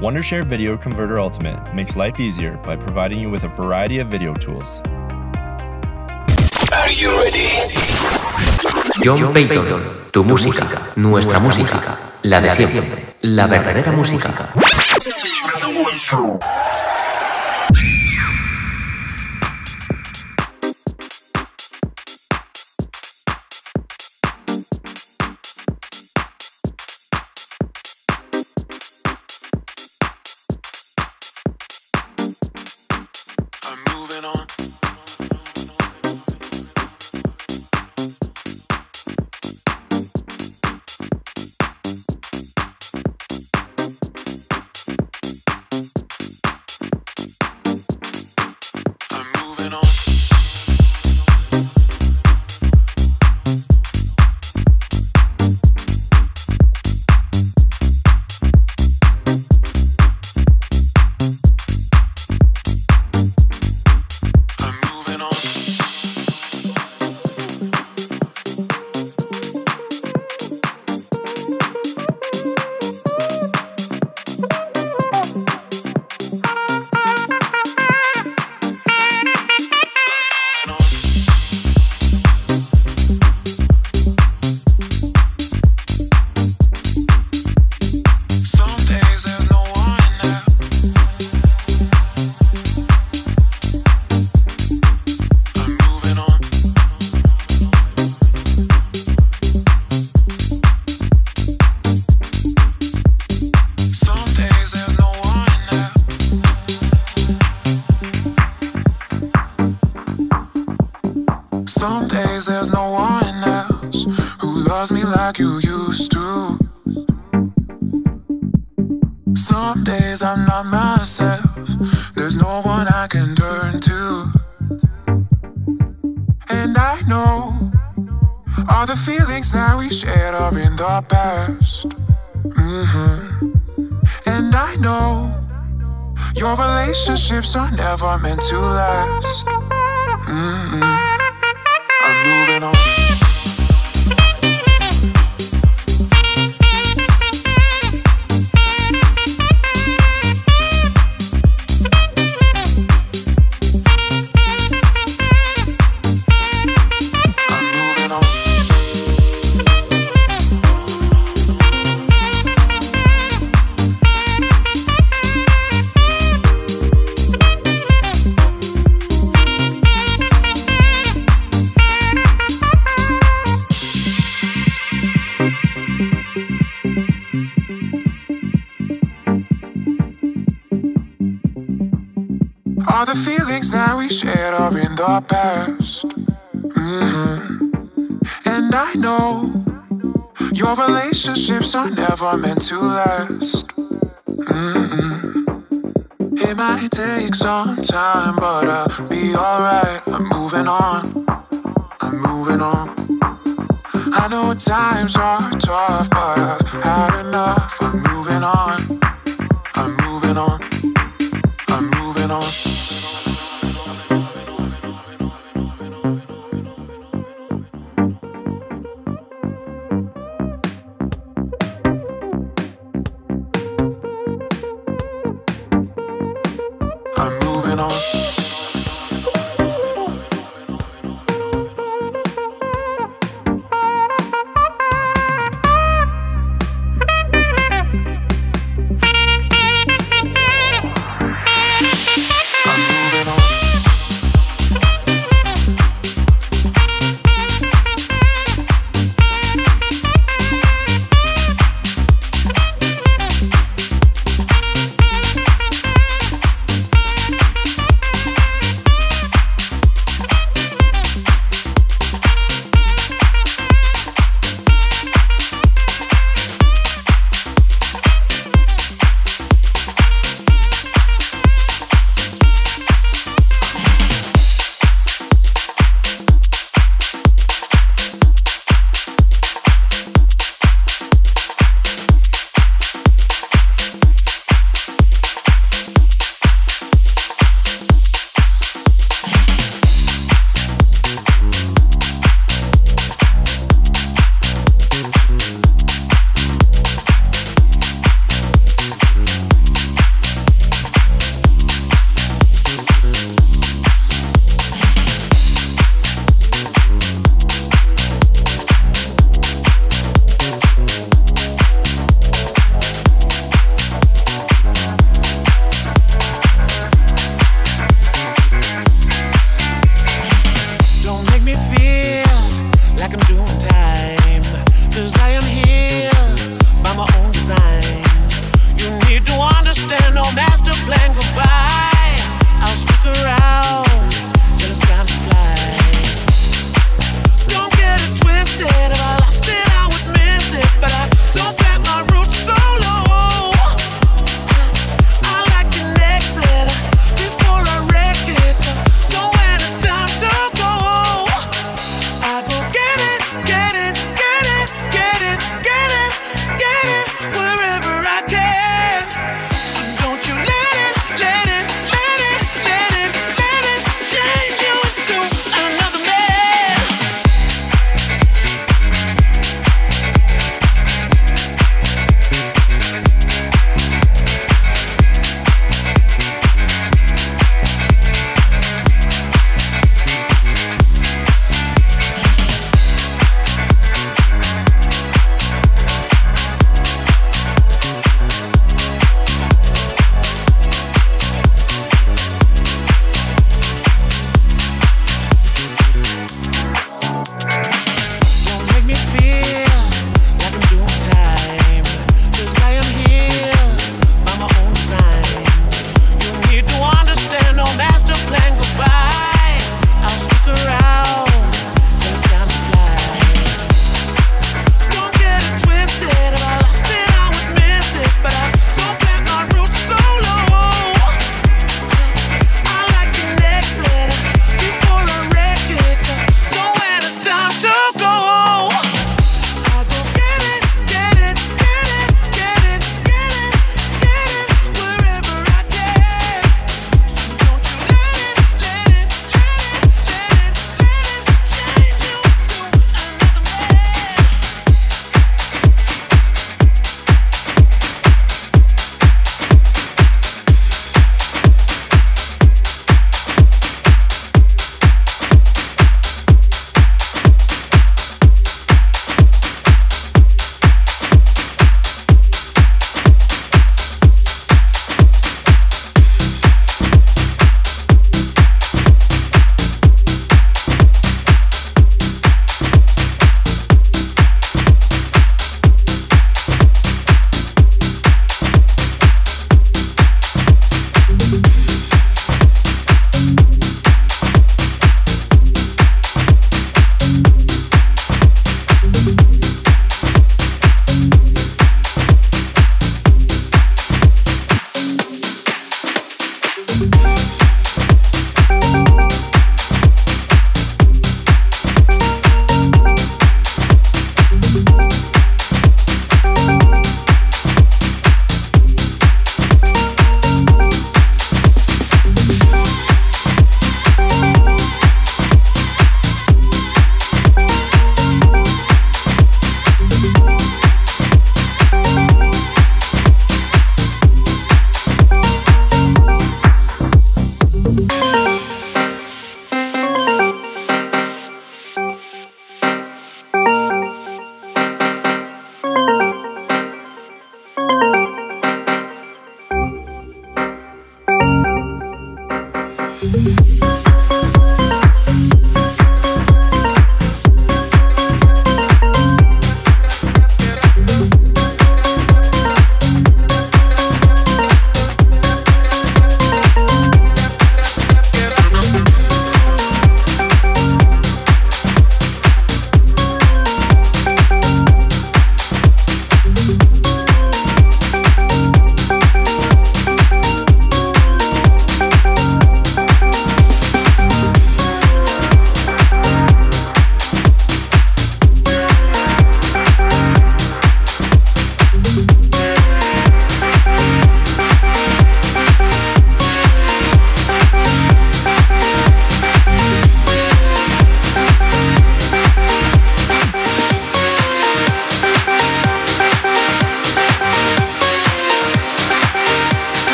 Wondershare Video Converter Ultimate makes life easier by providing you with a variety of video tools. Are you ready? John Patton, tu música, nuestra música, la de siempre, la verdadera música.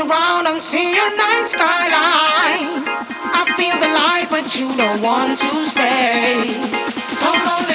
around and see your night skyline. I feel the light, but you don't want to stay. So lonely.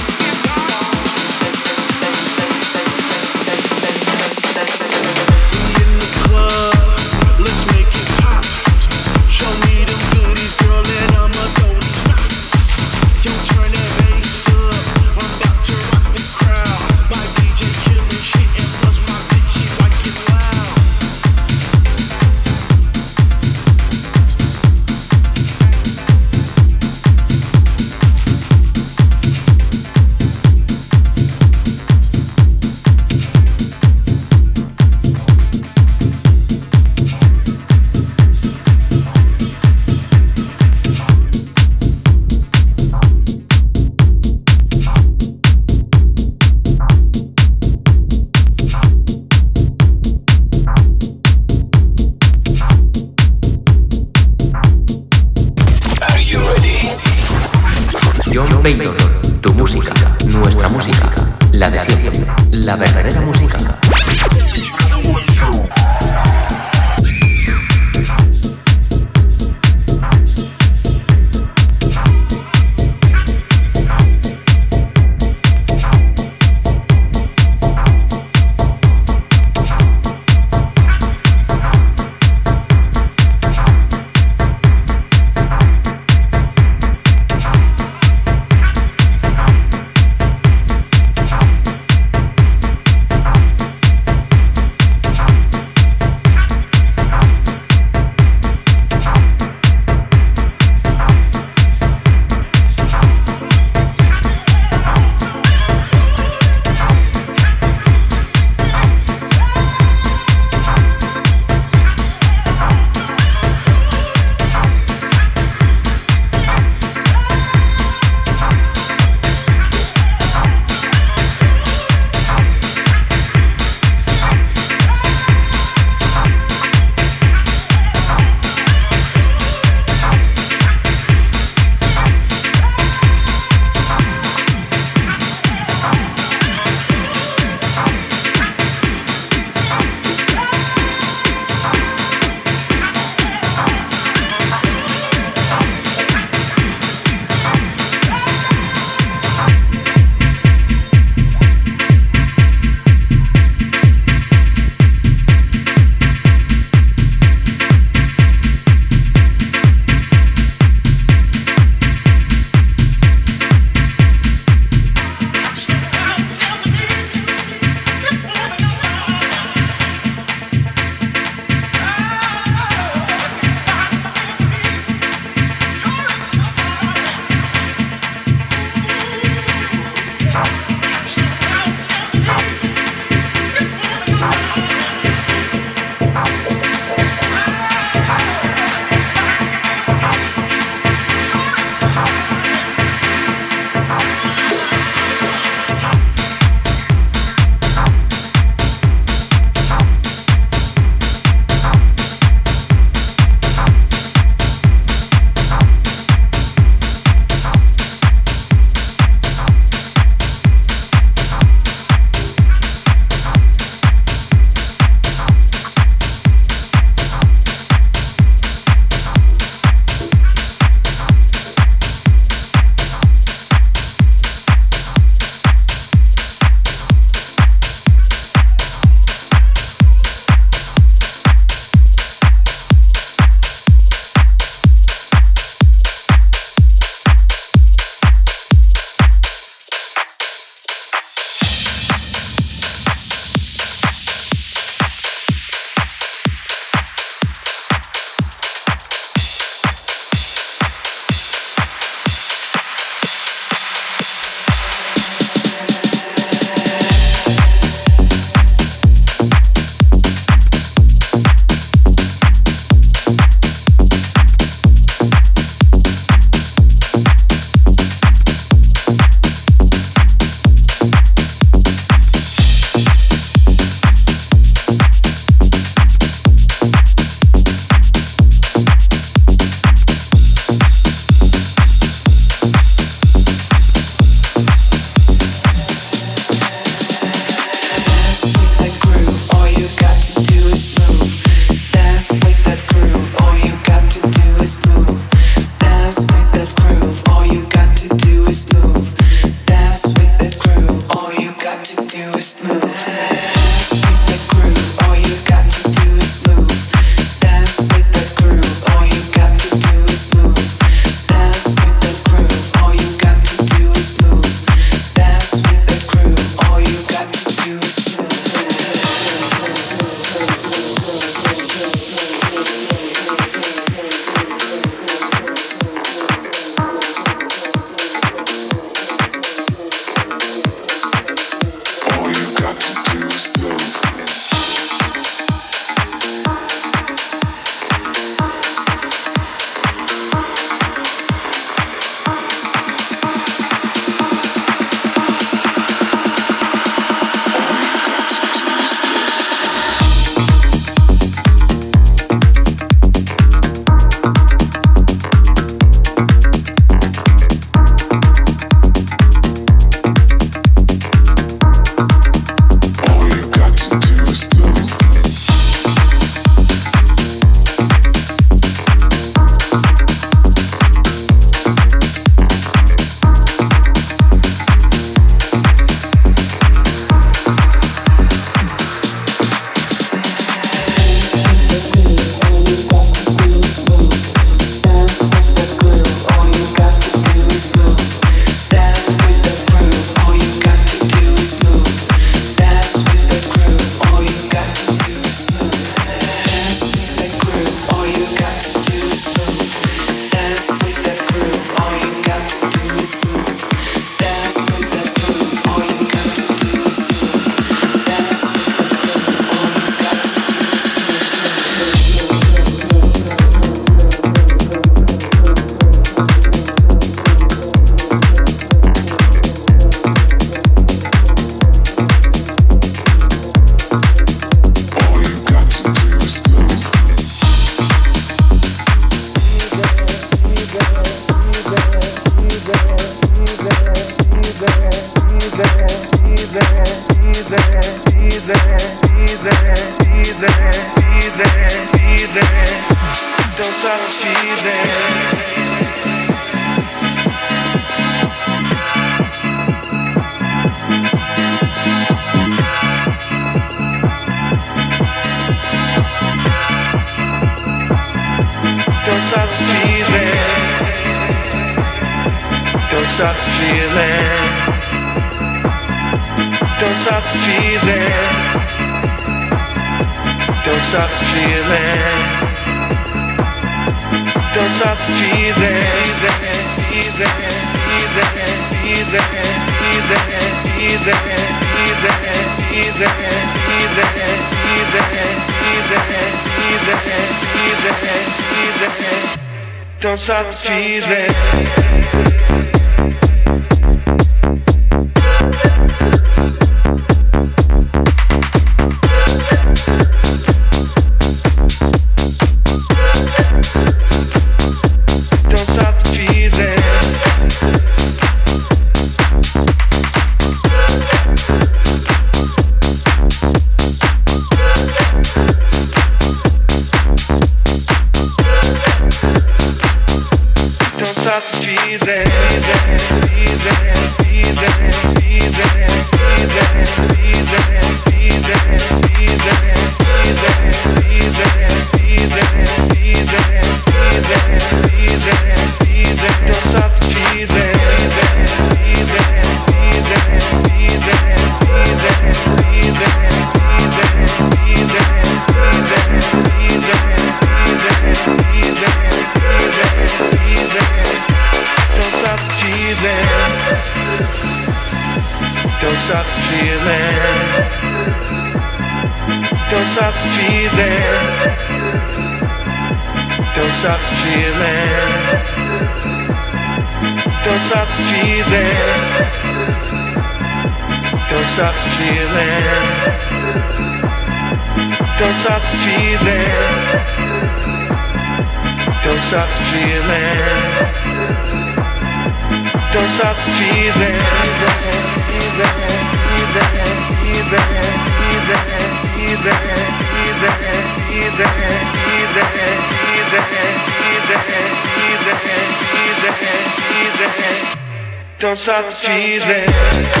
easy.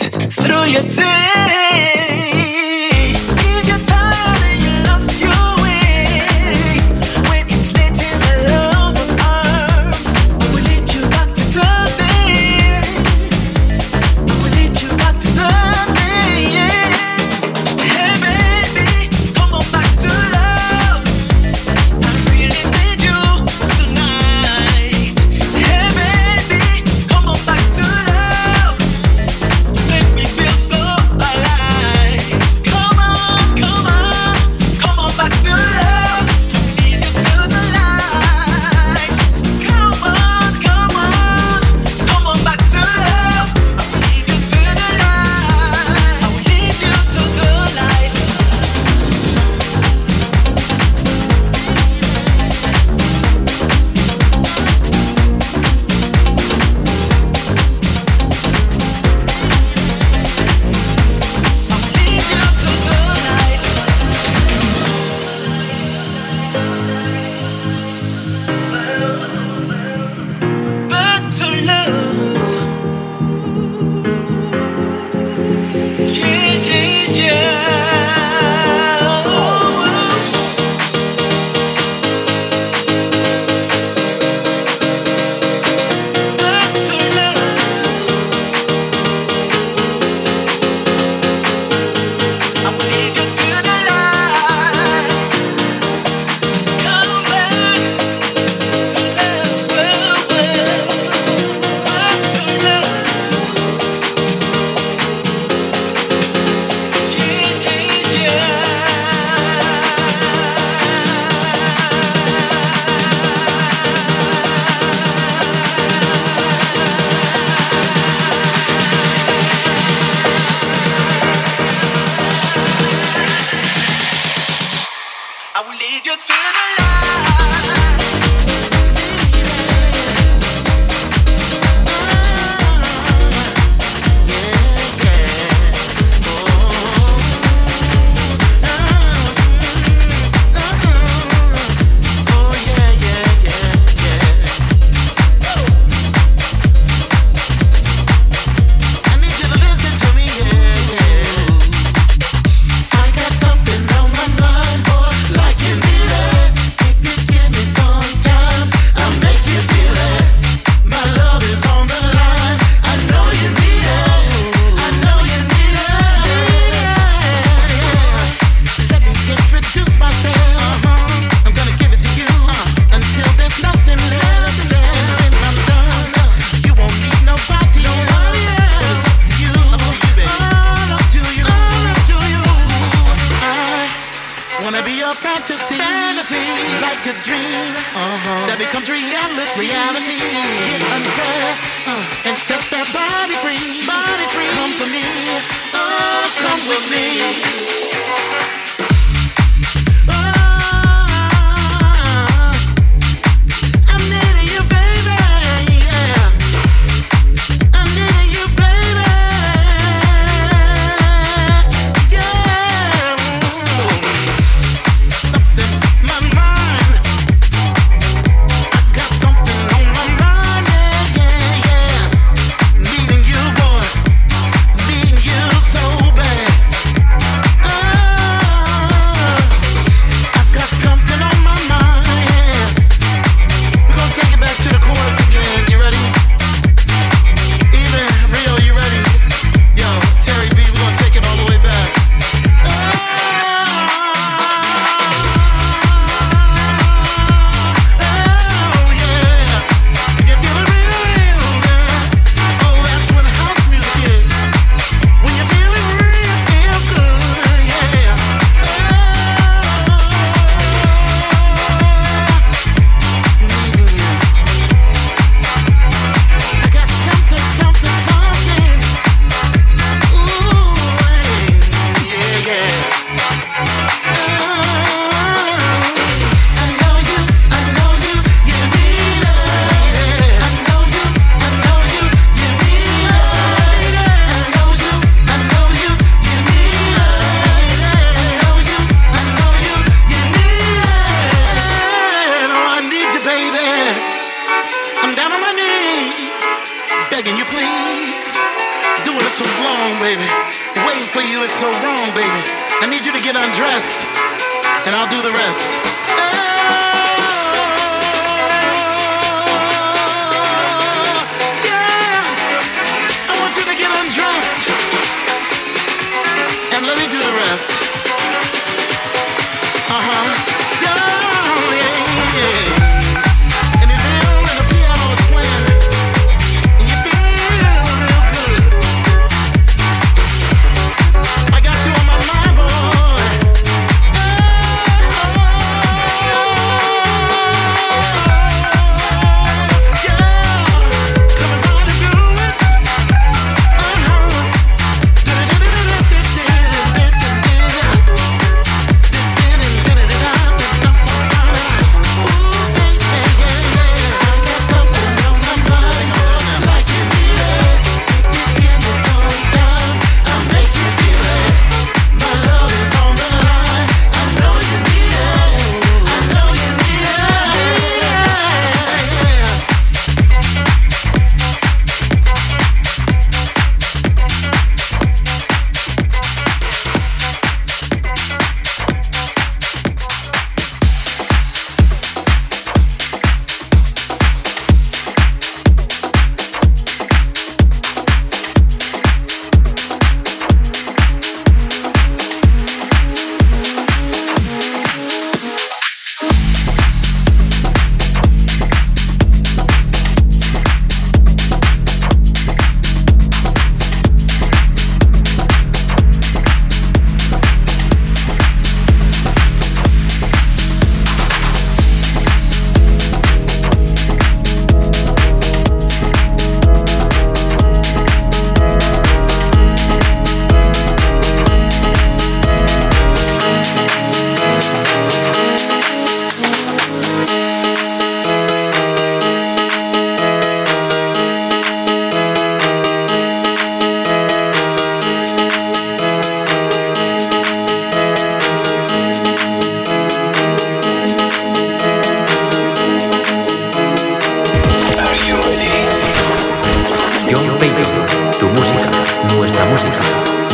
Through your day.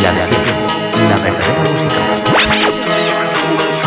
La de siempre, la verdadera música.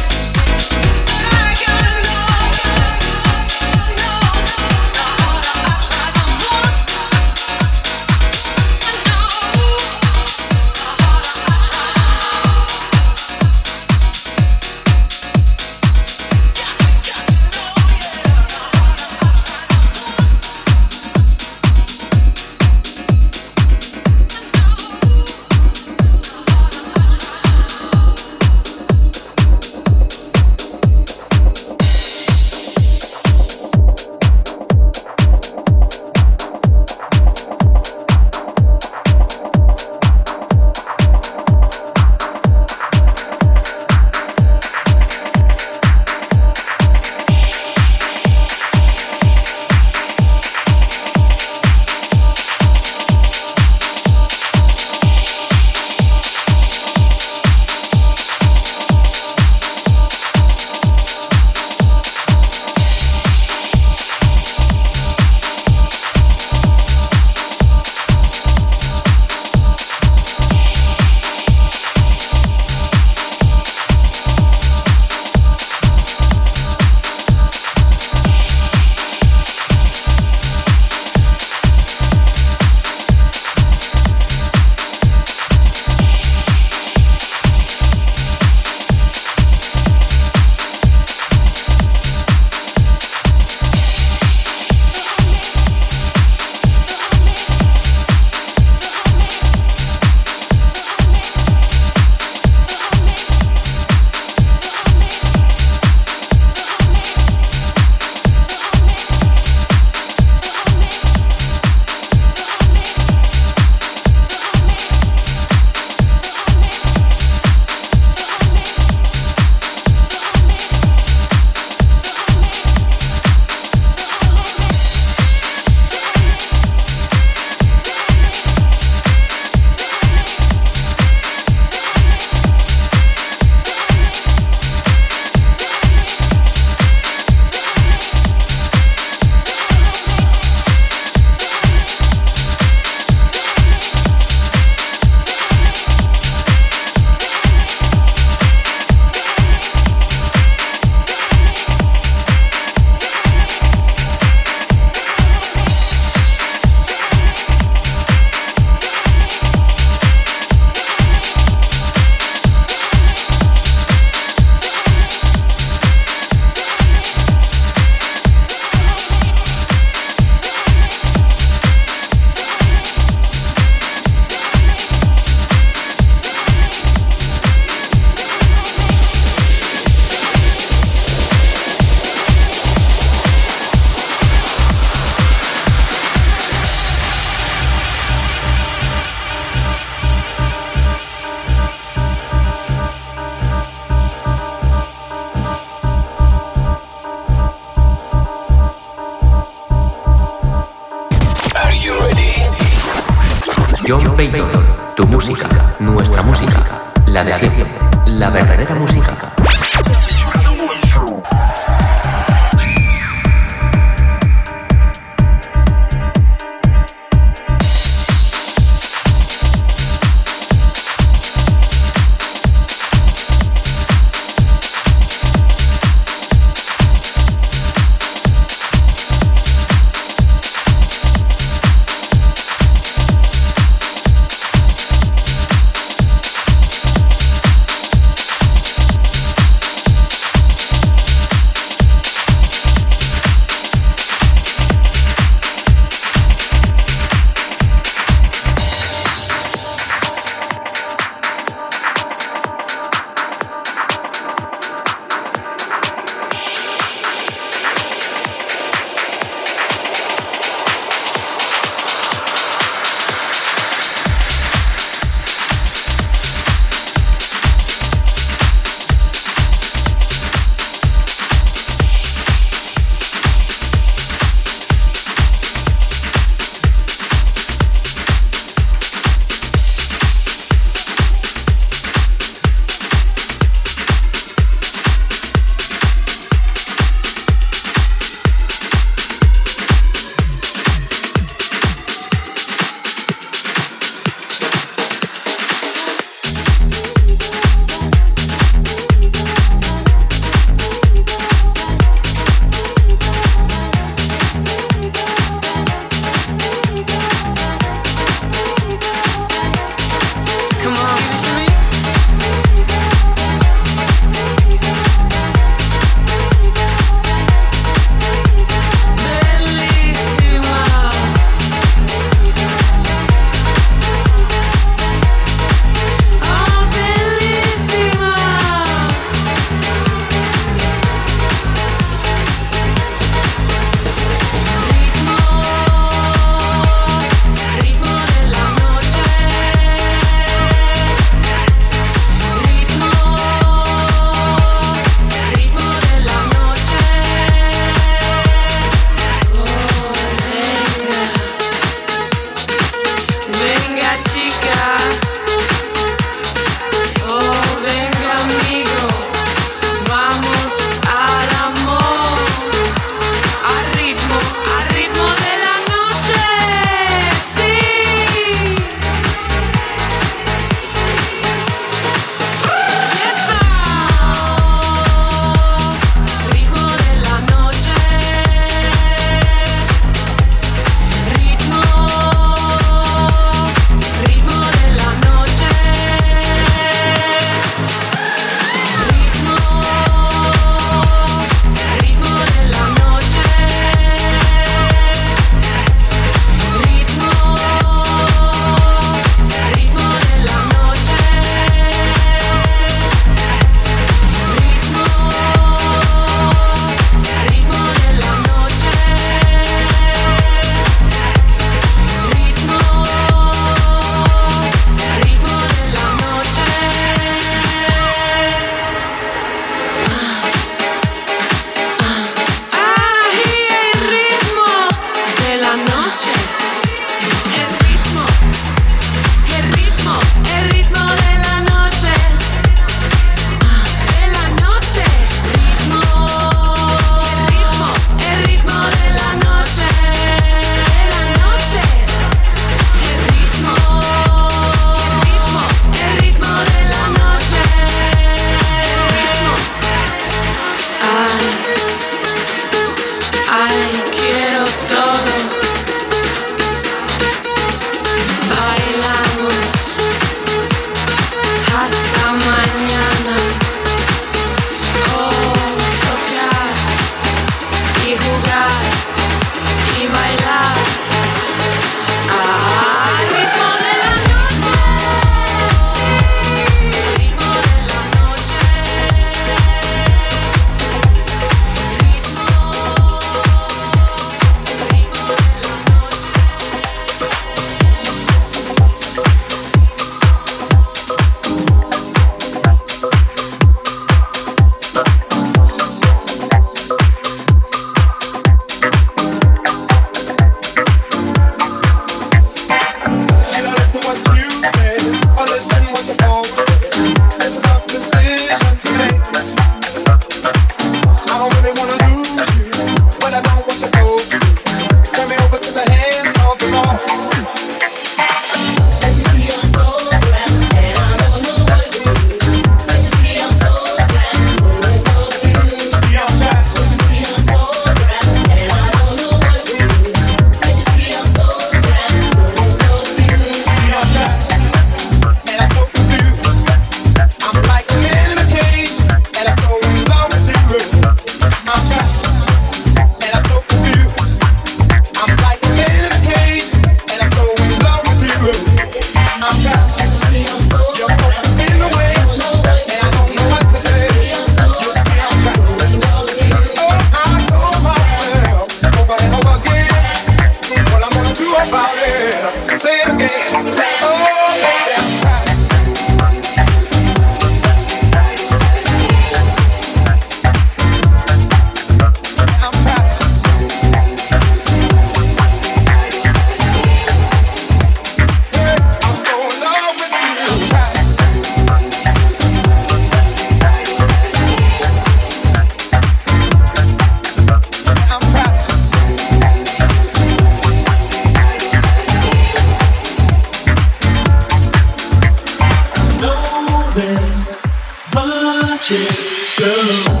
touches girl.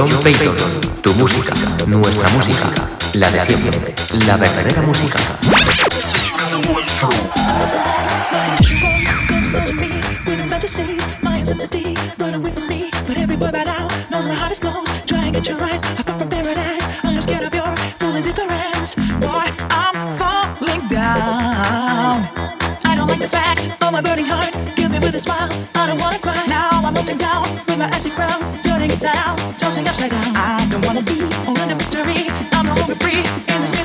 John Payton, tu música, nuestra música, la de siempre, la verdadera música. Give me with a smile, I don't wanna cry Now I'm melting down with my icy crown out, tossing upside down. I don't wanna be all the mystery. I'm no longer free in this